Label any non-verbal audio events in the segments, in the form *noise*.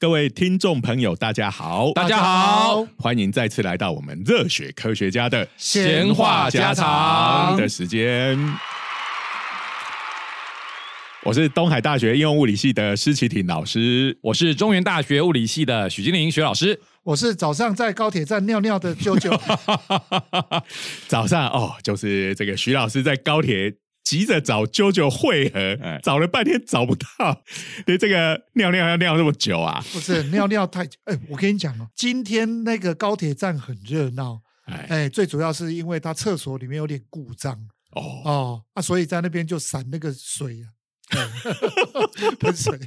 各位听众朋友，大家好，大家好，欢迎再次来到我们热血科学家的闲话家常的时间。我是东海大学应用物理系的施启廷老师，我是中原大学物理系的许金玲许老师，我是早上在高铁站尿尿的啾啾。*laughs* 早上哦，就是这个徐老师在高铁。急着找啾啾会合，找了半天找不到，你这个尿尿要尿那么久啊？不是尿尿太久，哎，我跟你讲哦，今天那个高铁站很热闹，哎，最主要是因为它厕所里面有点故障，哦。哦啊，所以在那边就闪那个水啊，*laughs* *laughs* 喷水，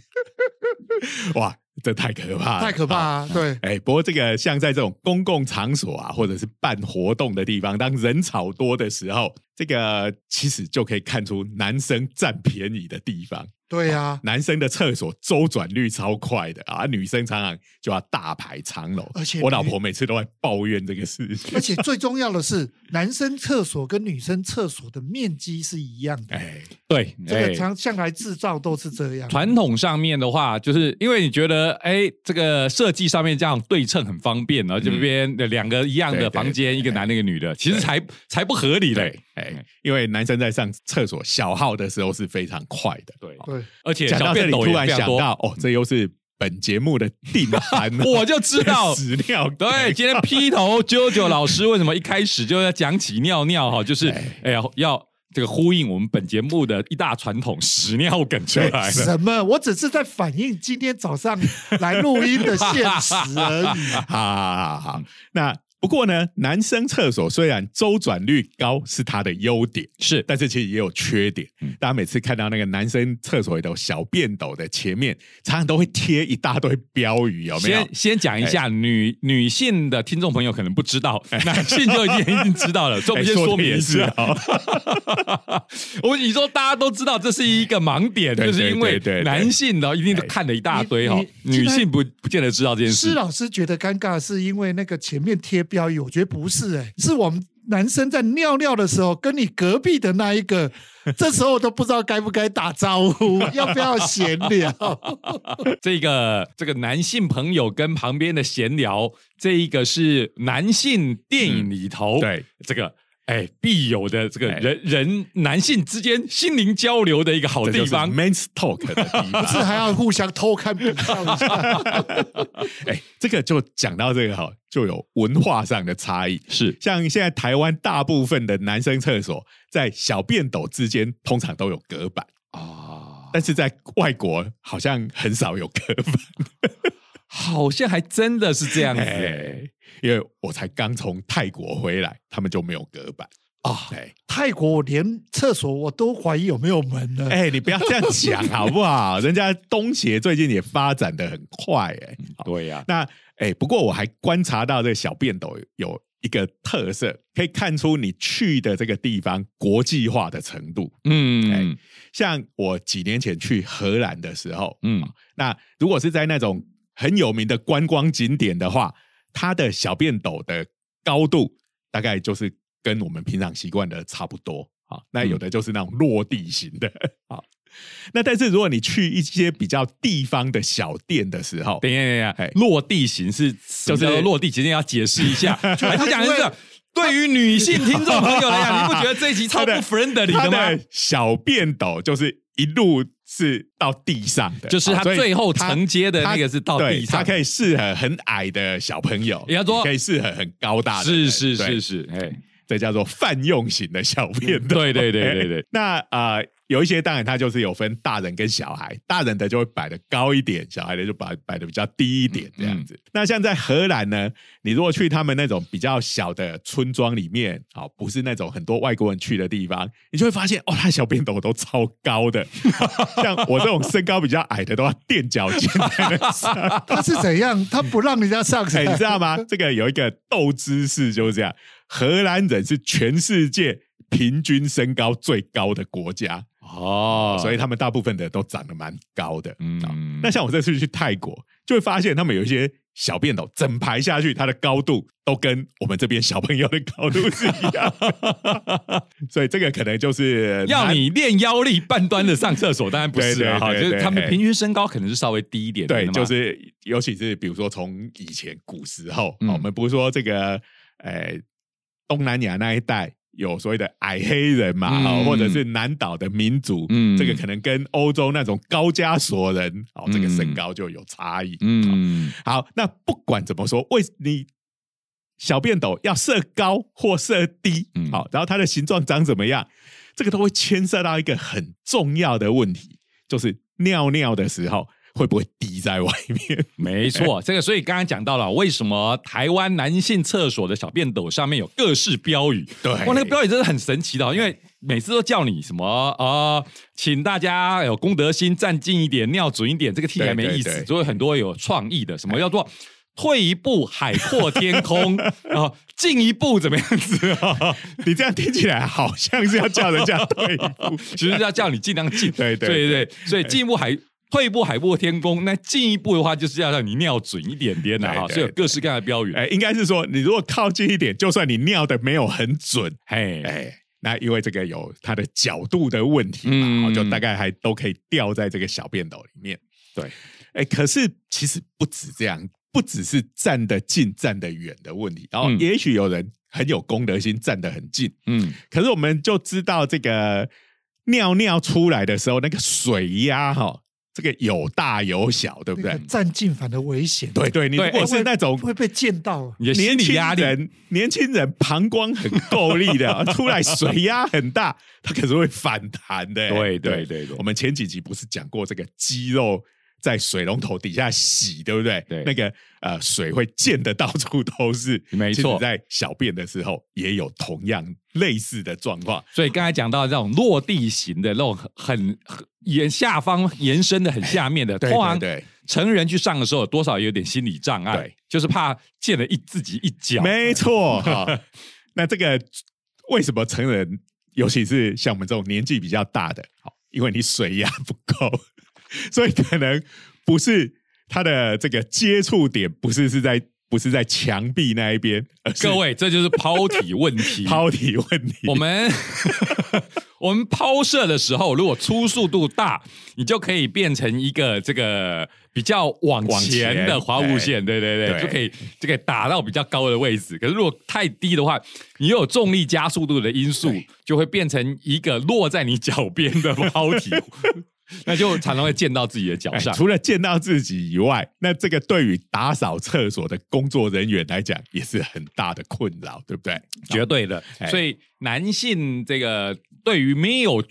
哇！这太可怕了，太可怕啊！对，哎，不过这个像在这种公共场所啊，或者是办活动的地方，当人潮多的时候，这个其实就可以看出男生占便宜的地方。对呀，男生的厕所周转率超快的啊，女生常常就要大排长龙。而且我老婆每次都在抱怨这个事情。而且最重要的是，男生厕所跟女生厕所的面积是一样的。哎，对，这个常向来制造都是这样。传统上面的话，就是因为你觉得，哎，这个设计上面这样对称很方便，然后这边的两个一样的房间，一个男的，一个女的，其实才才不合理嘞。哎，因为男生在上厕所小号的时候是非常快的。对对。而且讲到这里，突然想到，哦，这又是本节目的定 *laughs* 番，我就知道屎尿。对，今天劈头啾啾 *laughs* 老师为什么一开始就要讲起尿尿？哈，就是哎呀，要这个呼应我们本节目的一大传统——屎尿梗出来。什么？我只是在反映今天早上来录音的现实而已。*laughs* 好好好好，那。不过呢，男生厕所虽然周转率高是它的优点，是，但是其实也有缺点。大家每次看到那个男生厕所里头小便斗的前面，常常都会贴一大堆标语，有没有？先先讲一下，女女性的听众朋友可能不知道，男性就已经已经知道了。我们先说明一下。*laughs* 我你说大家都知道，这是一个盲点，就是因为男性呢一定都看了一大堆哈，女性不不见得知道这件事。施老师觉得尴尬，是因为那个前面贴。标语我觉得不是哎，是我们男生在尿尿的时候，跟你隔壁的那一个，*laughs* 这时候都不知道该不该打招呼，*laughs* 要不要闲聊。*laughs* 这个这个男性朋友跟旁边的闲聊，这一个是男性电影里头对这个。哎，必有的这个人人男性之间心灵交流的一个好地方，men's talk *laughs* 不是还要互相偷看比较一下？*laughs* 哎，这个就讲到这个哈，就有文化上的差异。是，像现在台湾大部分的男生厕所，在小便斗之间通常都有隔板啊，但是在外国好像很少有隔板。好像还真的是这样子，因为我才刚从泰国回来，他们就没有隔板啊。泰国连厕所我都怀疑有没有门呢。哎，你不要这样讲好不好？人家东协最近也发展的很快，哎，对呀。那哎，不过我还观察到这个小便斗有一个特色，可以看出你去的这个地方国际化的程度。嗯，像我几年前去荷兰的时候，嗯，那如果是在那种。很有名的观光景点的话，它的小便斗的高度大概就是跟我们平常习惯的差不多啊。那有的就是那种落地型的 *laughs* 啊。那但是如果你去一些比较地方的小店的时候，等一下等一下，落地型是就是落地，今天要解释一下，*laughs* 还是讲一个对于女性听众朋友来讲，你不觉得这一集超 *laughs* 不 friendly 的吗？小便斗就是一路。是到地上的，就是它最后承接的那个是到地上，它可以适合很矮的小朋友，也要说可以适合很高大的，是是是是，哎，这叫做泛用型的小便斗，对对对对对，*laughs* 那啊。有一些当然它就是有分大人跟小孩，大人的就会摆的高一点，小孩的就摆摆的比较低一点这样子。那像在荷兰呢，你如果去他们那种比较小的村庄里面，好不是那种很多外国人去的地方，你就会发现哦，他小便斗都超高的，*laughs* 像我这种身高比较矮的都要垫脚尖才能上。他是怎样？他不让人家上？哎，你知道吗？这个有一个斗姿势就是这样。荷兰人是全世界平均身高最高的国家。哦，所以他们大部分的都长得蛮高的。嗯，那像我这次去泰国，就会发现他们有一些小便斗整排下去，它的高度都跟我们这边小朋友的高度是一样，*laughs* 所以这个可能就是要你练腰力半端的上厕所，当然不是啊，就是他们平均身高可能是稍微低一点。对，就是尤其是比如说从以前古时候，我们不是说这个，呃，东南亚那一带。有所谓的矮黑人嘛，或者是南岛的民族，这个可能跟欧洲那种高加索人哦，这个身高就有差异。嗯，好，那不管怎么说，为你小便斗要设高或设低，好，然后它的形状长怎么样，这个都会牵涉到一个很重要的问题，就是尿尿的时候。会不会滴在外面？*laughs* 没错，这个所以刚刚讲到了，为什么台湾男性厕所的小便斗上面有各式标语？对，哇，那个标语真的很神奇的，因为每次都叫你什么啊，请大家有公德心，站近一点，尿准一点，这个听起来没意思，所以很多有创意的，什么叫做退一步海阔天空啊，*laughs* 进一步怎么样子啊？你这样听起来好像是要叫人家退一步，*laughs* 其实要叫你尽量进。对对对，所以进一步海。退一步海阔天空，那进一步的话就是要让你尿准一点点的哈，所以有各式各样的标语。哎，应该是说，你如果靠近一点，就算你尿的没有很准，嘿，哎，那因为这个有它的角度的问题嘛，就大概还都可以掉在这个小便斗里面。对，哎，可是其实不止这样，不只是站得近、站得远的问题。然后，也许有人很有公德心，站得很近，嗯，可是我们就知道这个尿尿出来的时候，那个水压哈。这个有大有小，对不对？占尽反而危险。对对，你如果是那种会被溅到，年轻人，年轻人膀胱很够力的，*laughs* 出来水压很大，他可是会反弹的。对对对对，我们前几集不是讲过这个肌肉？在水龙头底下洗，对不对？对，那个呃，水会溅的到处都是。没错，在小便的时候也有同样类似的状况。所以刚才讲到这种落地型的那种很沿下方延伸的很下面的，通常成人去上的时候，多少有点心理障碍，就是怕溅了一自己一脚。没错，哈。那这个为什么成人，尤其是像我们这种年纪比较大的，好，因为你水压不够。所以可能不是它的这个接触点，不是是在不是在墙壁那一边。各位，这就是抛体问题。*laughs* 抛体问题。我们 *laughs* 我们抛射的时候，如果初速度大，你就可以变成一个这个比较往前的滑物线，对对对，就可以就可以打到比较高的位置。可是如果太低的话，你有重力加速度的因素，就会变成一个落在你脚边的 *laughs* 抛体。那就常常会溅到自己的脚上。除了溅到自己以外，那这个对于打扫厕所的工作人员来讲，也是很大的困扰，对不对？绝对的。所以男性这个对于没有。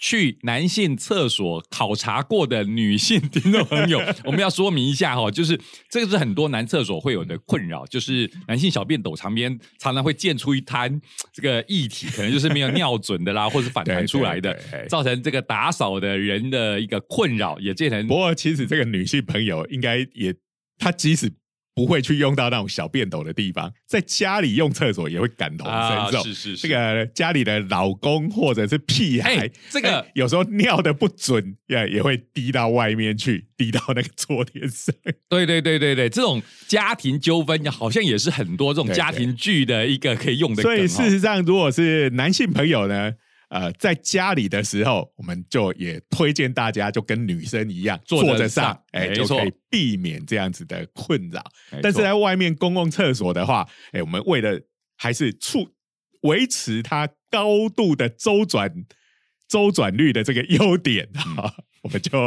去男性厕所考察过的女性听众朋友，*laughs* 我们要说明一下哈，就是这个是很多男厕所会有的困扰，就是男性小便斗旁边常常会溅出一滩这个液体，可能就是没有尿准的啦，或是反弹出来的，造成这个打扫的人的一个困扰，也变成。不过其实这个女性朋友应该也，她即使。不会去用到那种小便斗的地方，在家里用厕所也会感同身受。是是是，这个家里的老公或者是屁孩，这个有时候尿的不准，也也会滴到外面去，滴到那个桌垫上。对对对对对，这种家庭纠纷好像也是很多这种家庭剧的一个可以用的。所以事实上，如果是男性朋友呢？呃，在家里的时候，我们就也推荐大家就跟女生一样坐着上，哎，就可以避免这样子的困扰。但是在外面公共厕所的话，哎，我们为了还是促维持它高度的周转周转率的这个优点哈，*laughs* 我们就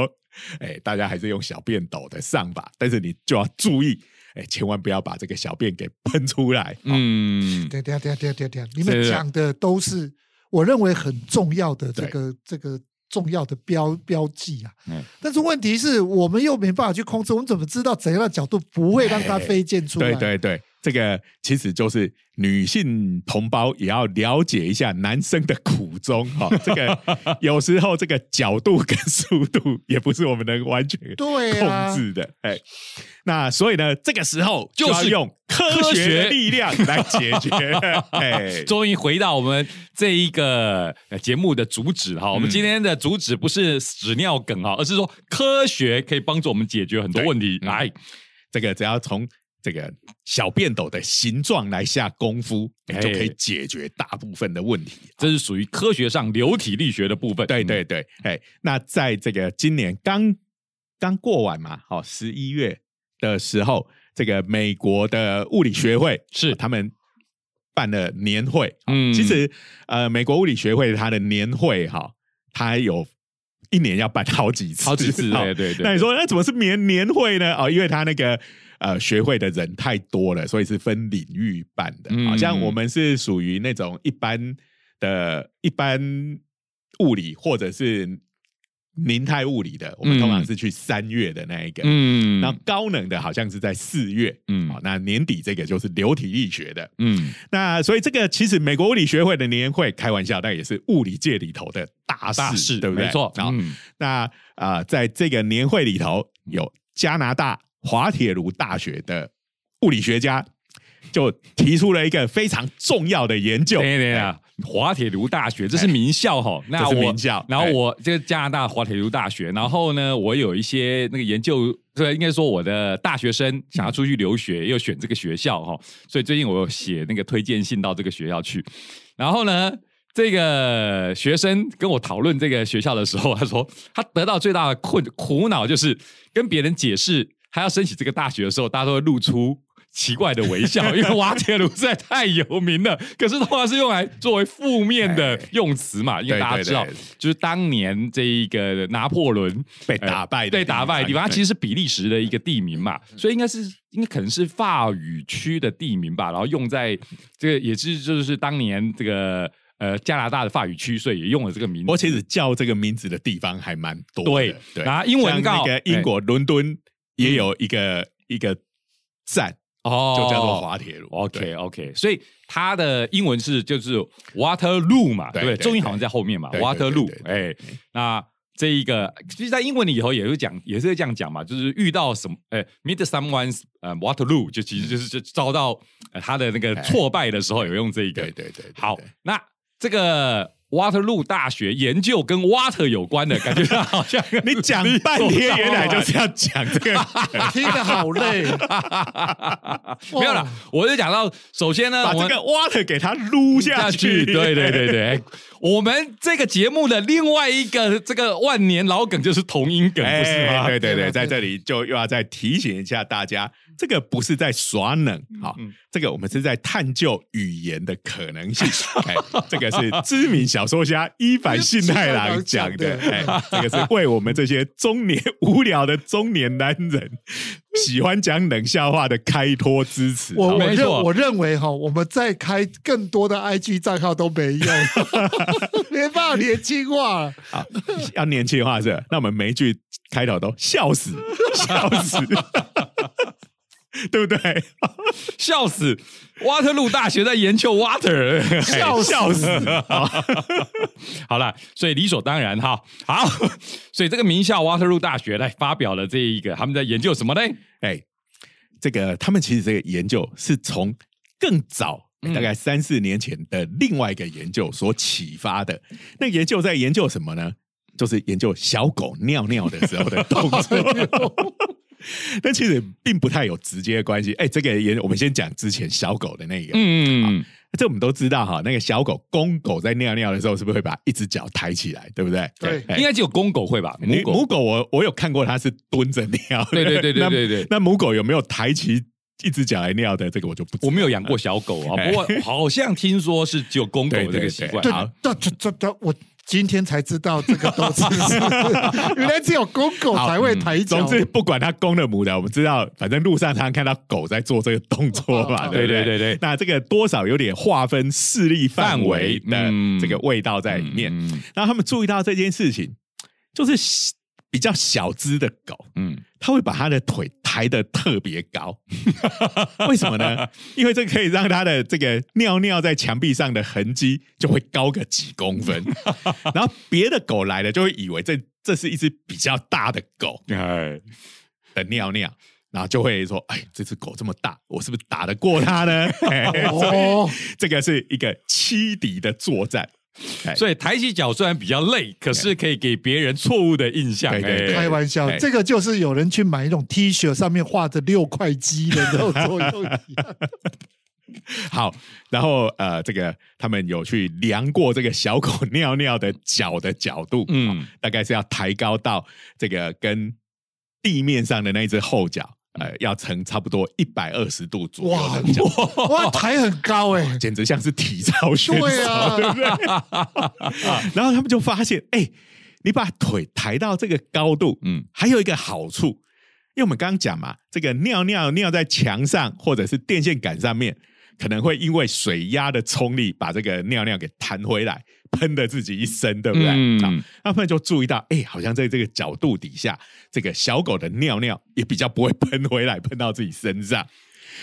哎，大家还是用小便斗的上吧。但是你就要注意，哎，千万不要把这个小便给喷出来。嗯，对对对对对对，你们讲的都是。我认为很重要的这个这个重要的标标记啊，但是问题是我们又没办法去控制，我们怎么知道怎样的角度不会让它飞溅出来？对对对。这个其实就是女性同胞也要了解一下男生的苦衷哈。这个 *laughs* 有时候这个角度跟速度也不是我们能完全控制的。哎，那所以呢，这个时候就是用科学力量来解决。*laughs* 哎，*laughs* 终于回到我们这一个节目的主旨哈。我们今天的主旨不是屎尿梗啊，而是说科学可以帮助我们解决很多问题。来，这个只要从这个小便斗的形状来下功夫，就可以解决大部分的问题。这是属于科学上流体力学的部分。对对对，哎，那在这个今年刚刚过完嘛，好十一月的时候，这个美国的物理学会是他们办了年会。嗯，其实呃，美国物理学会它的年会哈，它有一年要办好几次，好几次。*laughs* 对对对。那你说那怎么是年年会呢？哦，因为他那个。呃，学会的人太多了，所以是分领域办的。好像我们是属于那种一般的、一般物理或者是凝态物理的，我们通常是去三月的那一个。嗯，那高能的好像是在四月。嗯，好，那年底这个就是流体力学的。嗯，那所以这个其实美国物理学会的年会，开玩笑，但也是物理界里头的大事，对不对？没错。好，那啊，在这个年会里头有加拿大。滑铁卢大学的物理学家就提出了一个非常重要的研究。对对啊，滑铁卢大学这是名校哈，那是名校。然后我这个加拿大滑铁卢大学，然后呢，我有一些那个研究，对，应该说我的大学生想要出去留学，又选这个学校哈，所以最近我有写那个推荐信到这个学校去。然后呢，这个学生跟我讨论这个学校的时候，他说他得到最大的困苦恼就是跟别人解释。他要申请这个大学的时候，大家都会露出奇怪的微笑，*laughs* 因为瓦铁卢实在太有名了。可是通常是用来作为负面的用词嘛，因为大家知道，就是当年这一个拿破仑被打败、被打败的地方，它其实是比利时的一个地名嘛，所以应该是应该可能是法语区的地名吧。然后用在这个也是就是当年这个呃加拿大的法语区，所以也用了这个名。我其实叫这个名字的地方还蛮多。对对，然后英文告那个英国伦敦。也有一个一个站哦，就叫做滑铁卢。OK OK，所以它的英文是就是 Waterloo 嘛，对不对？中音好像在后面嘛，Waterloo。哎，那这一个其实，在英文里以后也会讲，也是这样讲嘛，就是遇到什么，哎，meet someone's 呃 Waterloo，就其实就是就遭到他的那个挫败的时候，有用这一个。对对对。好，那这个。Waterloo 大学研究跟 water 有关的感觉，好像你讲半天，原来就是要讲这个，*laughs* 听得好累。*laughs* 没有了，我就讲到，首先呢，把这个 water 给它撸下去。对对对对，*laughs* 我们这个节目的另外一个这个万年老梗就是同音梗，不是吗？对对对，在这里就又要再提醒一下大家。这个不是在耍冷啊，这个我们是在探究语言的可能性。*laughs* 这个是知名小说家伊坂幸太郎讲的，*laughs* 这个是为我们这些中年无聊的中年男人喜欢讲冷笑话的开脱支持。我我认我认为哈，我们再开更多的 IG 账号都没用，没办法年轻化。好，要年轻化是？那我们每一句开头都笑死，笑死。对不对？*laughs* 笑死！瓦特路大学在研究 water，笑 *laughs* 笑死！*laughs* 好了，所以理所当然哈。好，所以这个名校瓦特路大学来发表了这一个，他们在研究什么呢？哎，这个他们其实这个研究是从更早，大概三四年前的另外一个研究所启发的。那研究在研究什么呢？就是研究小狗尿尿的时候的动作。*laughs* 但其实并不太有直接关系。哎，这个也我们先讲之前小狗的那个。嗯嗯，这我们都知道哈。那个小狗公狗在尿尿的时候，是不是会把一只脚抬起来？对不对？对，应该只有公狗会吧？母狗母狗我我有看过，它是蹲着尿。对对对对对 *laughs* 对。那母狗有没有抬起一只脚来尿的？这个我就不。我没有养过小狗啊，不过好像听说是只有公狗这个习惯。好，这这这这我。今天才知道这个都是，*laughs* 原来只有公狗才会抬脚。总之，不管它公的母的，我们知道，反正路上常常看到狗在做这个动作嘛。对对对对，那这个多少有点划分势力范围的这个味道在里面。然后他们注意到这件事情，就是。比较小只的狗，嗯，它会把它的腿抬得特别高，*laughs* 为什么呢？因为这可以让它的这个尿尿在墙壁上的痕迹就会高个几公分，*laughs* 然后别的狗来了就会以为这这是一只比较大的狗，*laughs* 哎，的尿尿，然后就会说，哎，这只狗这么大，我是不是打得过它呢？哦，这个是一个欺敌的作战。所以抬起脚虽然比较累，可是可以给别人错误的印象。开玩笑，这个就是有人去买一种 T 恤，上面画着六块肌的那种作用。*laughs* 好，然后呃，这个他们有去量过这个小狗尿尿的脚的角度，嗯，大概是要抬高到这个跟地面上的那只后脚。呃，要成差不多一百二十度左右的脚，哇，抬很高哎，*laughs* 简直像是体操选手，对 *laughs* 不对？*laughs* 然后他们就发现，哎，你把腿抬到这个高度，嗯，还有一个好处，因为我们刚刚讲嘛，这个尿尿尿在墙上或者是电线杆上面。可能会因为水压的冲力把这个尿尿给弹回来，喷的自己一身，对不对？嗯，那他们就注意到，哎，好像在这个角度底下，这个小狗的尿尿也比较不会喷回来，喷到自己身上，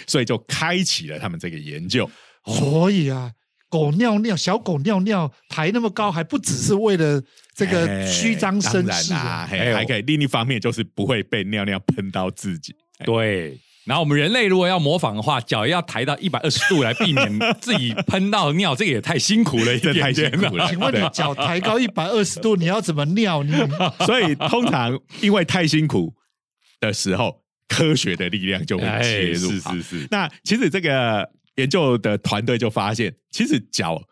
所以就开启了他们这个研究。所以啊，狗尿尿，小狗尿尿抬那么高，还不只是为了这个虚张声势啊，还可以另一方面就是不会被尿尿喷到自己。对。然后我们人类如果要模仿的话，脚要抬到一百二十度来避免自己喷到尿，这个也太辛苦了，一点，太辛苦了。*laughs* 请问你脚抬高一百二十度，你要怎么尿？你 *laughs* 所以通常因为太辛苦的时候，科学的力量就会介入。是是是。那其实这个研究的团队就发现，其实脚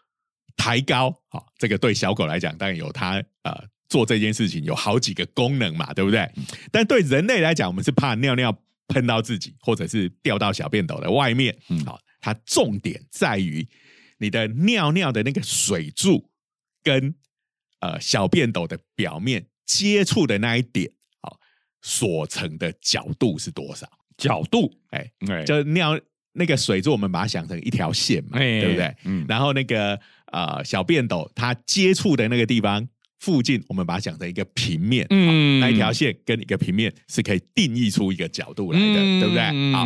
抬高，好，这个对小狗来讲，当然有它呃做这件事情有好几个功能嘛，对不对？但对人类来讲，我们是怕尿尿。喷到自己，或者是掉到小便斗的外面，嗯，好，它重点在于你的尿尿的那个水柱跟呃小便斗的表面接触的那一点，好，所成的角度是多少？角度，哎，就尿那个水柱，我们把它想成一条线嘛，对不对？嗯，然后那个呃小便斗它接触的那个地方。附近，我们把它讲成一个平面，嗯，那一条线跟一个平面是可以定义出一个角度来的，对不对？好，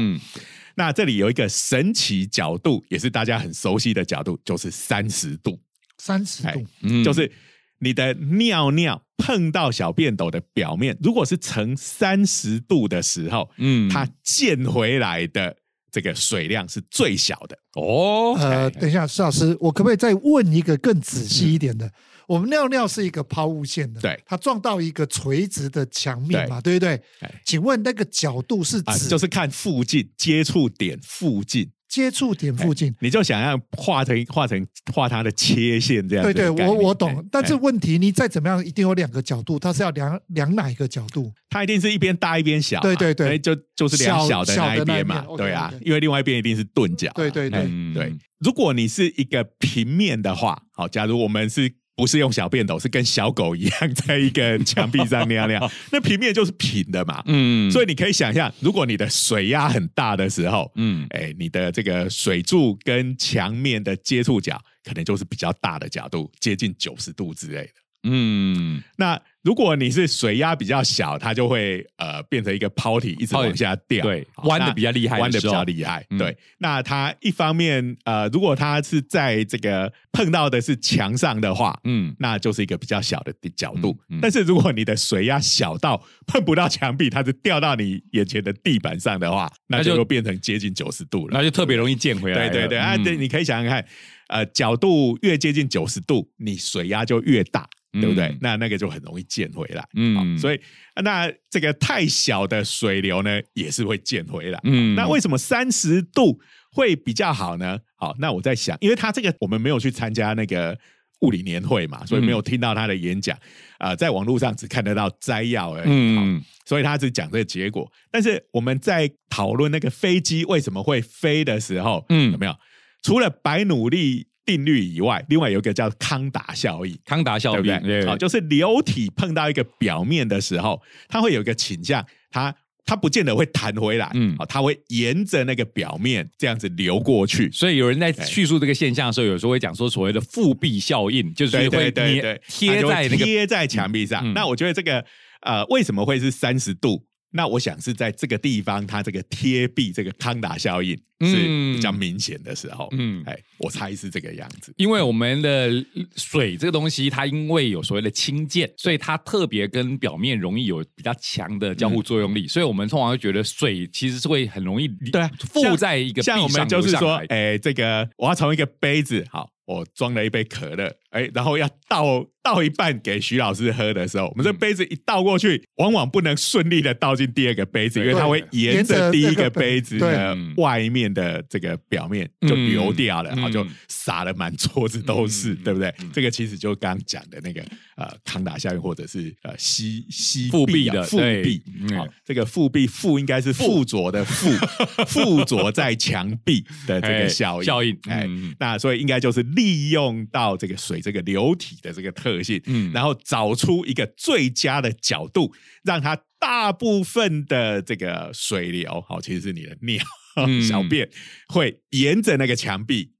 那这里有一个神奇角度，也是大家很熟悉的角度，就是三十度。三十度，嗯。就是你的尿尿碰到小便斗的表面，如果是呈三十度的时候，嗯，它溅回来的这个水量是最小的。哦，呃，等一下，施老师，我可不可以再问一个更仔细一点的？我们尿尿是一个抛物线的，对，它撞到一个垂直的墙面嘛，对。不对？请问那个角度是指就是看附近接触点附近，接触点附近，你就想要画成画成画它的切线这样。对对，我我懂。但是问题，你再怎么样，一定有两个角度，它是要量量哪一个角度？它一定是一边大一边小。对对对，就就是量小的那一边嘛。对啊，因为另外一边一定是钝角。对对对对，如果你是一个平面的话，好，假如我们是。不是用小便斗，是跟小狗一样，在一个墙壁上尿尿。*laughs* 那平面就是平的嘛，嗯，所以你可以想象，如果你的水压很大的时候，嗯，哎，你的这个水柱跟墙面的接触角，可能就是比较大的角度，接近九十度之类的，嗯，那。如果你是水压比较小，它就会呃变成一个抛体，一直往下掉，对，弯的比较厉害，弯的比较厉害。对，那它一方面呃，如果它是在这个碰到的是墙上的话，嗯，那就是一个比较小的角度。但是如果你的水压小到碰不到墙壁，它是掉到你眼前的地板上的话，那就变成接近九十度了，那就特别容易溅回来。对对对，啊，对，你可以想想看，呃，角度越接近九十度，你水压就越大。对不对？那那个就很容易溅回来，嗯，所以那这个太小的水流呢，也是会溅回来，嗯。那为什么三十度会比较好呢？好，那我在想，因为他这个我们没有去参加那个物理年会嘛，所以没有听到他的演讲啊，在网络上只看得到摘要而已，嗯。所以他只讲这个结果，但是我们在讨论那个飞机为什么会飞的时候，嗯，有没有？除了白努力。定律以外，另外有一个叫康达效应。康达效应，对不对？好，就是流体碰到一个表面的时候，它会有一个倾向，它它不见得会弹回来，嗯，好，它会沿着那个表面这样子流过去。所以有人在叙述这个现象的时候，有时候会讲说所谓的复壁效应，就是会贴贴在那个贴在墙壁上。那我觉得这个呃，为什么会是三十度？那我想是在这个地方，它这个贴壁这个康达效应是比较明显的时候，嗯，哎，我猜是这个样子。因为我们的水这个东西，它因为有所谓的氢键，所以它特别跟表面容易有比较强的交互作用力，所以我们通常会觉得水其实是会很容易对附在一个像我们就是说，哎，这个我要从一个杯子，好，我装了一杯可乐，哎，然后要倒倒一半给徐老师喝的时候，我们这杯子一倒过去，往往不能顺利的倒进第二个杯子，因为它会沿着第一个杯子的外面的这个表面就流掉了，然后就洒了满桌子都是，对不对？这个其实就刚刚讲的那个呃康达效应，或者是呃吸吸复壁的复壁，好，这个复壁复应该是附着的附 *laughs* 附着在墙壁的这个效应效应，哎，那所以应该就是利用到这个水。这个流体的这个特性，嗯，然后找出一个最佳的角度，让它大部分的这个水流，好，其实是你的尿 *laughs* 小便会沿着那个墙壁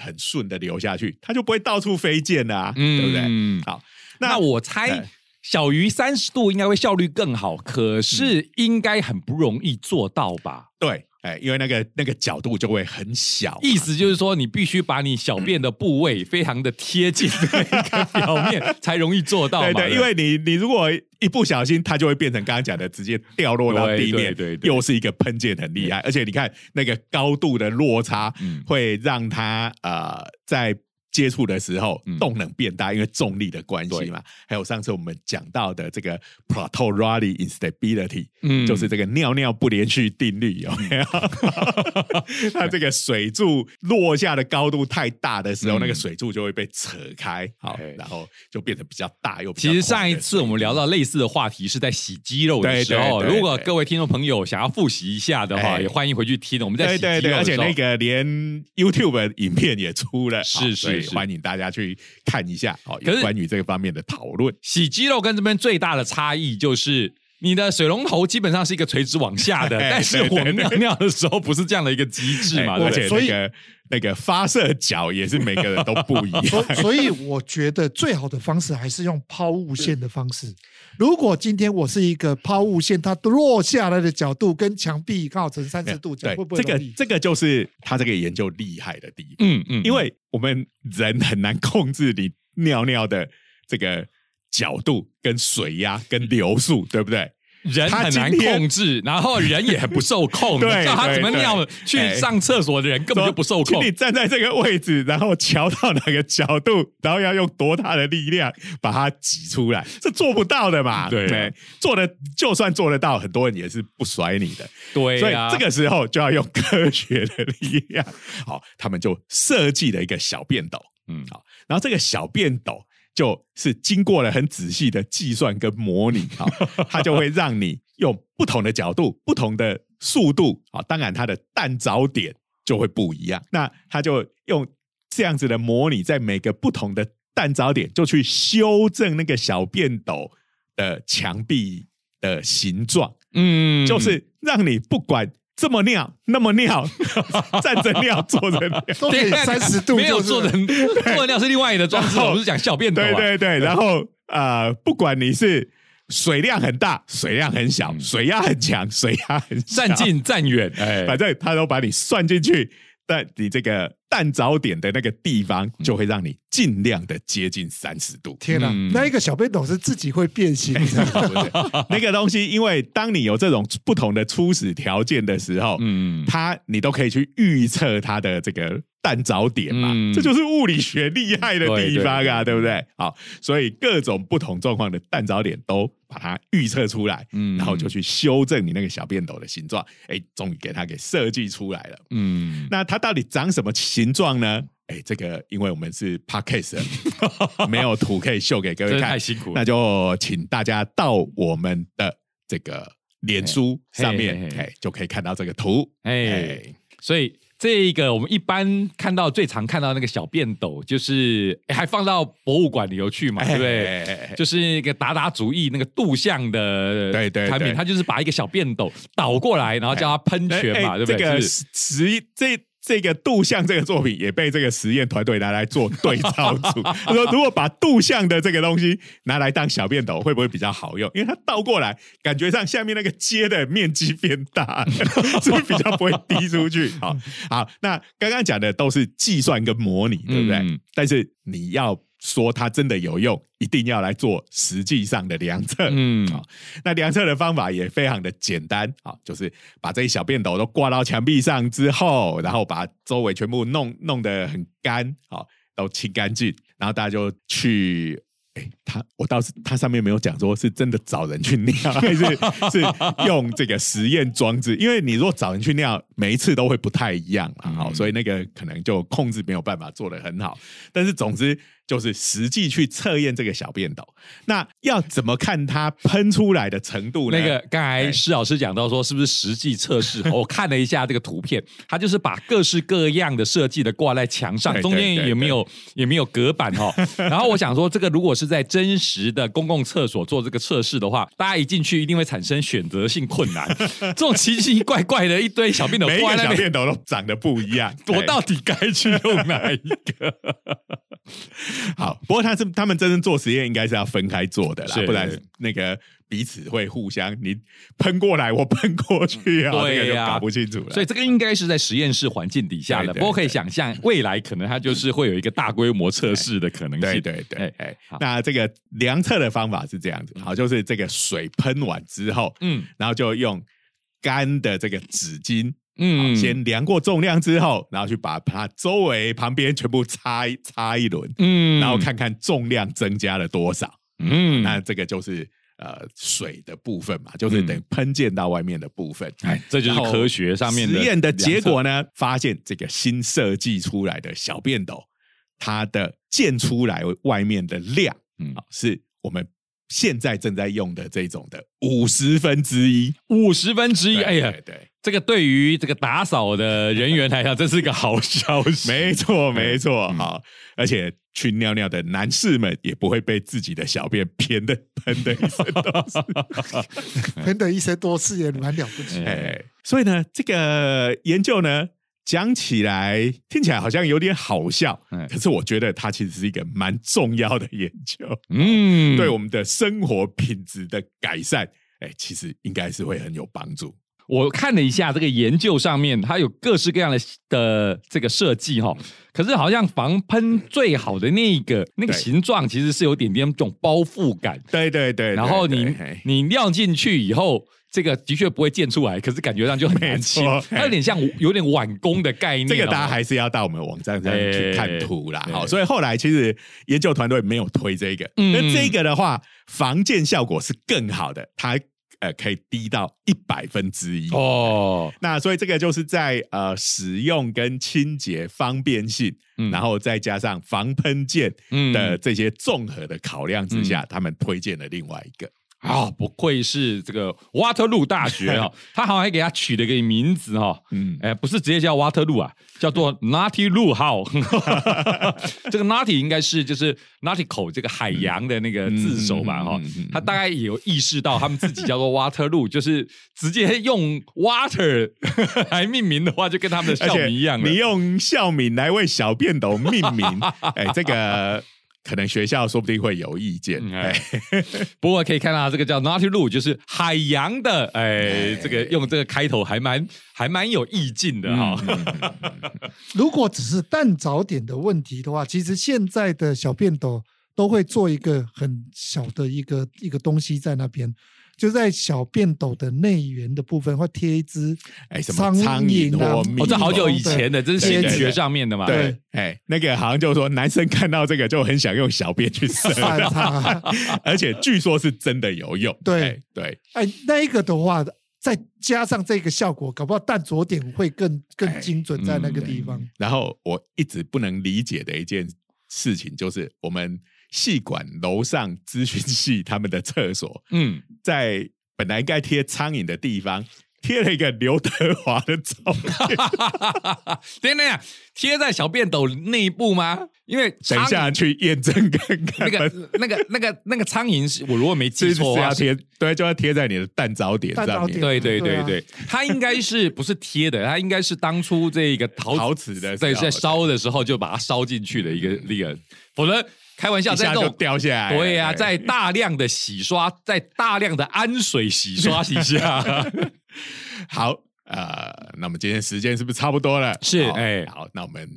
很顺的流下去，它就不会到处飞溅啊，对不对？好，那我猜小于三十度应该会效率更好，可是应该很不容易做到吧？对。哎，因为那个那个角度就会很小，意思就是说，你必须把你小便的部位非常的贴近那个表面，*laughs* 才容易做到。对对，因为你你如果一不小心，它就会变成刚刚讲的，直接掉落到地面，对，又是一个喷溅很厉害，而且你看那个高度的落差，会让它呃在。接触的时候动能变大，因为重力的关系嘛。还有上次我们讲到的这个 Plato-Rayleigh instability，嗯，就是这个尿尿不连续定律，有没有？*laughs* 它这个水柱落下的高度太大的时候，那个水柱就会被扯开，好，然后就变得比较大又。其实上一次我们聊到类似的话题是在洗肌肉的时候，如果各位听众朋友想要复习一下的话，也欢迎回去听。我们在洗肌肉而且那个连 YouTube 影片也出了，是是。欢迎大家去看一下哦，有关于这个方面的讨论。洗肌肉跟这边最大的差异就是，你的水龙头基本上是一个垂直往下的，*laughs* 但是我们尿尿的时候不是这样的一个机制嘛？而且那个那个发射角也是每个人都不一样。所以我觉得最好的方式还是用抛物线的方式。如果今天我是一个抛物线，它落下来的角度跟墙壁刚好成三十度角，会不会这个这个就是他这个研究厉害的地方。嗯嗯，因为我们人很难控制你尿尿的这个角度、跟水压、跟流速，对不对？人很难控制，然后人也很不受控。对，叫他怎么尿去上厕所的人根本就不受控。你站在这个位置，然后瞧到哪个角度，然后要用多大的力量把它挤出来，这做不到的嘛？*laughs* 对，做的就算做得到，很多人也是不甩你的。对，所以这个时候就要用科学的力量。好，他们就设计了一个小便斗。嗯，好，然后这个小便斗。就是经过了很仔细的计算跟模拟，*laughs* 啊，它就会让你用不同的角度、不同的速度，啊，当然它的弹着点就会不一样。那它就用这样子的模拟，在每个不同的弹着点，就去修正那个小便斗的墙壁的形状，嗯，就是让你不管。这么尿，那么尿，*laughs* 站着尿，坐着尿，都可以三十度，没有坐着坐着尿是另外一个装置，我是讲小便斗。对对对，然后呃，不管你是水量很大，水量很小，水压很强，水压很站近站远，哎，反正他都把你算进去。但你这个弹早点的那个地方，就会让你尽量的接近三十度。天哪，那一个小便斗是自己会变形的。*laughs* 那个东西，因为当你有这种不同的初始条件的时候，嗯，它你都可以去预测它的这个。弹着点嘛，这就是物理学厉害的地方啊，对不对？好，所以各种不同状况的弹着点都把它预测出来，嗯，然后就去修正你那个小便斗的形状，哎，终于给它给设计出来了，嗯，那它到底长什么形状呢？哎，这个因为我们是 podcast，*laughs* 没有图可以秀给各位看，太辛苦，那就请大家到我们的这个脸书上面，哎，就可以看到这个图，哎，所以。这个我们一般看到最常看到那个小便斗，就是还放到博物馆里头去嘛，对不对？就是一个达达主义那个杜象的对对产品，它就是把一个小便斗倒过来，然后叫它喷泉嘛，对不对？这个实这。这个杜象这个作品也被这个实验团队拿来做对照组。他说：“如果把杜象的这个东西拿来当小便斗，会不会比较好用？因为它倒过来，感觉上下面那个接的面积变大，是不是比较不会滴出去？*laughs* 好，好，那刚刚讲的都是计算跟模拟，对不对？但是你要。”说它真的有用，一定要来做实际上的量测。嗯，*laughs* 好，那量测的方法也非常的简单，好，就是把这一小便斗都挂到墙壁上之后，然后把周围全部弄弄得很干，好，都清干净，然后大家就去。哎，他我倒是他上面没有讲说是真的找人去尿，*laughs* 还是是用这个实验装置？因为你如果找人去尿，每一次都会不太一样啊，好，所以那个可能就控制没有办法做得很好。但是总之。就是实际去测验这个小便斗，那要怎么看它喷出来的程度呢？那个刚才施老师讲到说，是不是实际测试？我 *laughs* 看了一下这个图片，他就是把各式各样的设计的挂在墙上，中间也没有也没有隔板哈。*laughs* 然后我想说，这个如果是在真实的公共厕所做这个测试的话，大家一进去一定会产生选择性困难。*laughs* 这种奇奇怪怪的一堆小便斗，每一个小便斗都长得不一样，*laughs* 我到底该去用哪一个？*laughs* 好，不过他是他们真正做实验，应该是要分开做的啦，不然那个彼此会互相你喷过来，我喷过去啊，对呀，搞不清楚了。所以这个应该是在实验室环境底下的，不过可以想象未来可能它就是会有一个大规模测试的可能性。对对对，哎，那这个量测的方法是这样子，好，就是这个水喷完之后，嗯，然后就用干的这个纸巾。嗯，先量过重量之后，然后去把它周围旁边全部擦擦一轮，嗯，然后看看重量增加了多少，嗯，那这个就是呃水的部分嘛，就是等喷溅到外面的部分，哎，这就是科学上面实验的结果呢。发现这个新设计出来的小便斗，它的溅出来外面的量，嗯，是我们现在正在用的这种的五十分之一，五十分之一，哎呀，对。这个对于这个打扫的人员来讲，这是一个好消息。没错，没错，好，而且去尿尿的男士们也不会被自己的小便偏的喷的一身多事，*laughs* 喷的一身多事也蛮了不起。哎，所以呢，这个研究呢，讲起来听起来好像有点好笑，可是我觉得它其实是一个蛮重要的研究。嗯，对我们的生活品质的改善，哎，其实应该是会很有帮助。我看了一下这个研究上面，它有各式各样的的这个设计哈，可是好像防喷最好的那个那个形状，其实是有点点这种包覆感。对对对，然后你你尿进去以后，这个的确不会溅出来，可是感觉上就很难清，它有点像有点碗工的概念。这个大家还是要到我们网站上去看图啦。好，所以后来其实研究团队没有推这个，那这个的话防溅效果是更好的，它。呃，可以低到一百分之一哦。那所以这个就是在呃使用跟清洁方便性，然后再加上防喷溅的这些综合的考量之下，他们推荐了另外一个。啊，不愧是这个瓦特路大学啊！*laughs* 他好像还给他取了个名字哈，嗯，哎，不是直接叫瓦特路啊，叫做 Naughty 路号。*laughs* 这个 Naughty 应该是就是 Nautical 这个海洋的那个字首吧哈。他大概有意识到他们自己叫做瓦特路，就是直接用 Water 来命名的话，就跟他们的校名一样。你用校名来为小便斗命名，哎，这个。可能学校说不定会有意见，哎，*laughs* 不过可以看到这个叫 Naughty 路，就是海洋的，哎，这个用这个开头还蛮还蛮有意境的哈。*laughs* 如果只是蛋早点的问题的话，其实现在的小便斗都会做一个很小的一个一个东西在那边。就在小便斗的内缘的部分会贴一只哎什么苍蝇啊，哦，这好久以前的，这是心理学上面的嘛？对，哎，那个好像就是说男生看到这个就很想用小便去射它，*laughs* *laughs* 而且据说是真的有用。对对，哎，那一个的话，再加上这个效果，搞不好弹着点会更更精准在那个地方。然后我一直不能理解的一件事情就是，我们。系馆楼上咨询系他们的厕所，嗯，在本来该贴苍蝇的地方，贴了一个刘德华的照片。*laughs* 等等呀，贴在小便斗内部吗？因为等一下去验证看看。那个、那个、那个、那个苍蝇是我如果没记错，*laughs* 要贴对，就要贴在你的蛋早点上面。对对对对，它应该是不是贴的？它应该是当初这个陶陶瓷的，在在烧的时候就把它烧进去的一个那个，否则。开玩笑，在就掉下来。对呀，在大量的洗刷，在大量的氨水洗刷底下。*laughs* 好，呃，那么今天时间是不是差不多了？是，哎，好，那我们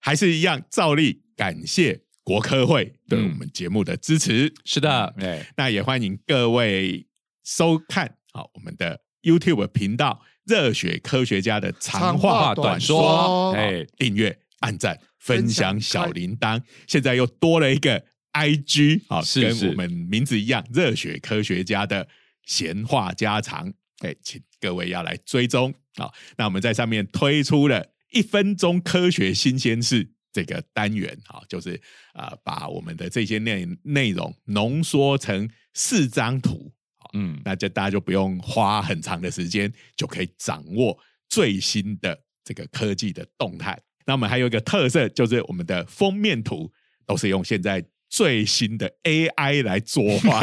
还是一样照例感谢国科会对我们节目的支持。是的，哎，那也欢迎各位收看好我们的 YouTube 频道《热血科学家的长话短说》，哎，订阅、按赞。分享小铃铛，现在又多了一个 IG 啊，跟我们名字一样，热血科学家的闲话家常，哎，请各位要来追踪啊。那我们在上面推出了一分钟科学新鲜事这个单元啊，就是啊，把我们的这些内内容浓缩成四张图。嗯，那就大家就不用花很长的时间，就可以掌握最新的这个科技的动态。那我们还有一个特色，就是我们的封面图都是用现在最新的 AI 来作画。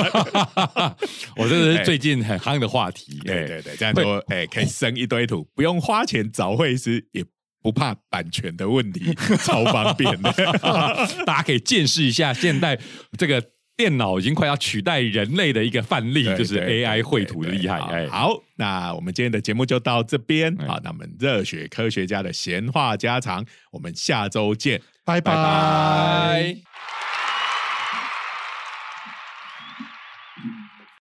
*laughs* 我这是最近很夯的话题。对对对，这样说哎可以生一堆图，不用花钱找绘师，也不怕版权的问题，超方便的。*laughs* 大家可以见识一下现代这个。电脑已经快要取代人类的一个范例，就是 AI 绘图的厉害。哎，好，那我们今天的节目就到这边。好，那我们热血科学家的闲话家常，我们下周见，拜拜。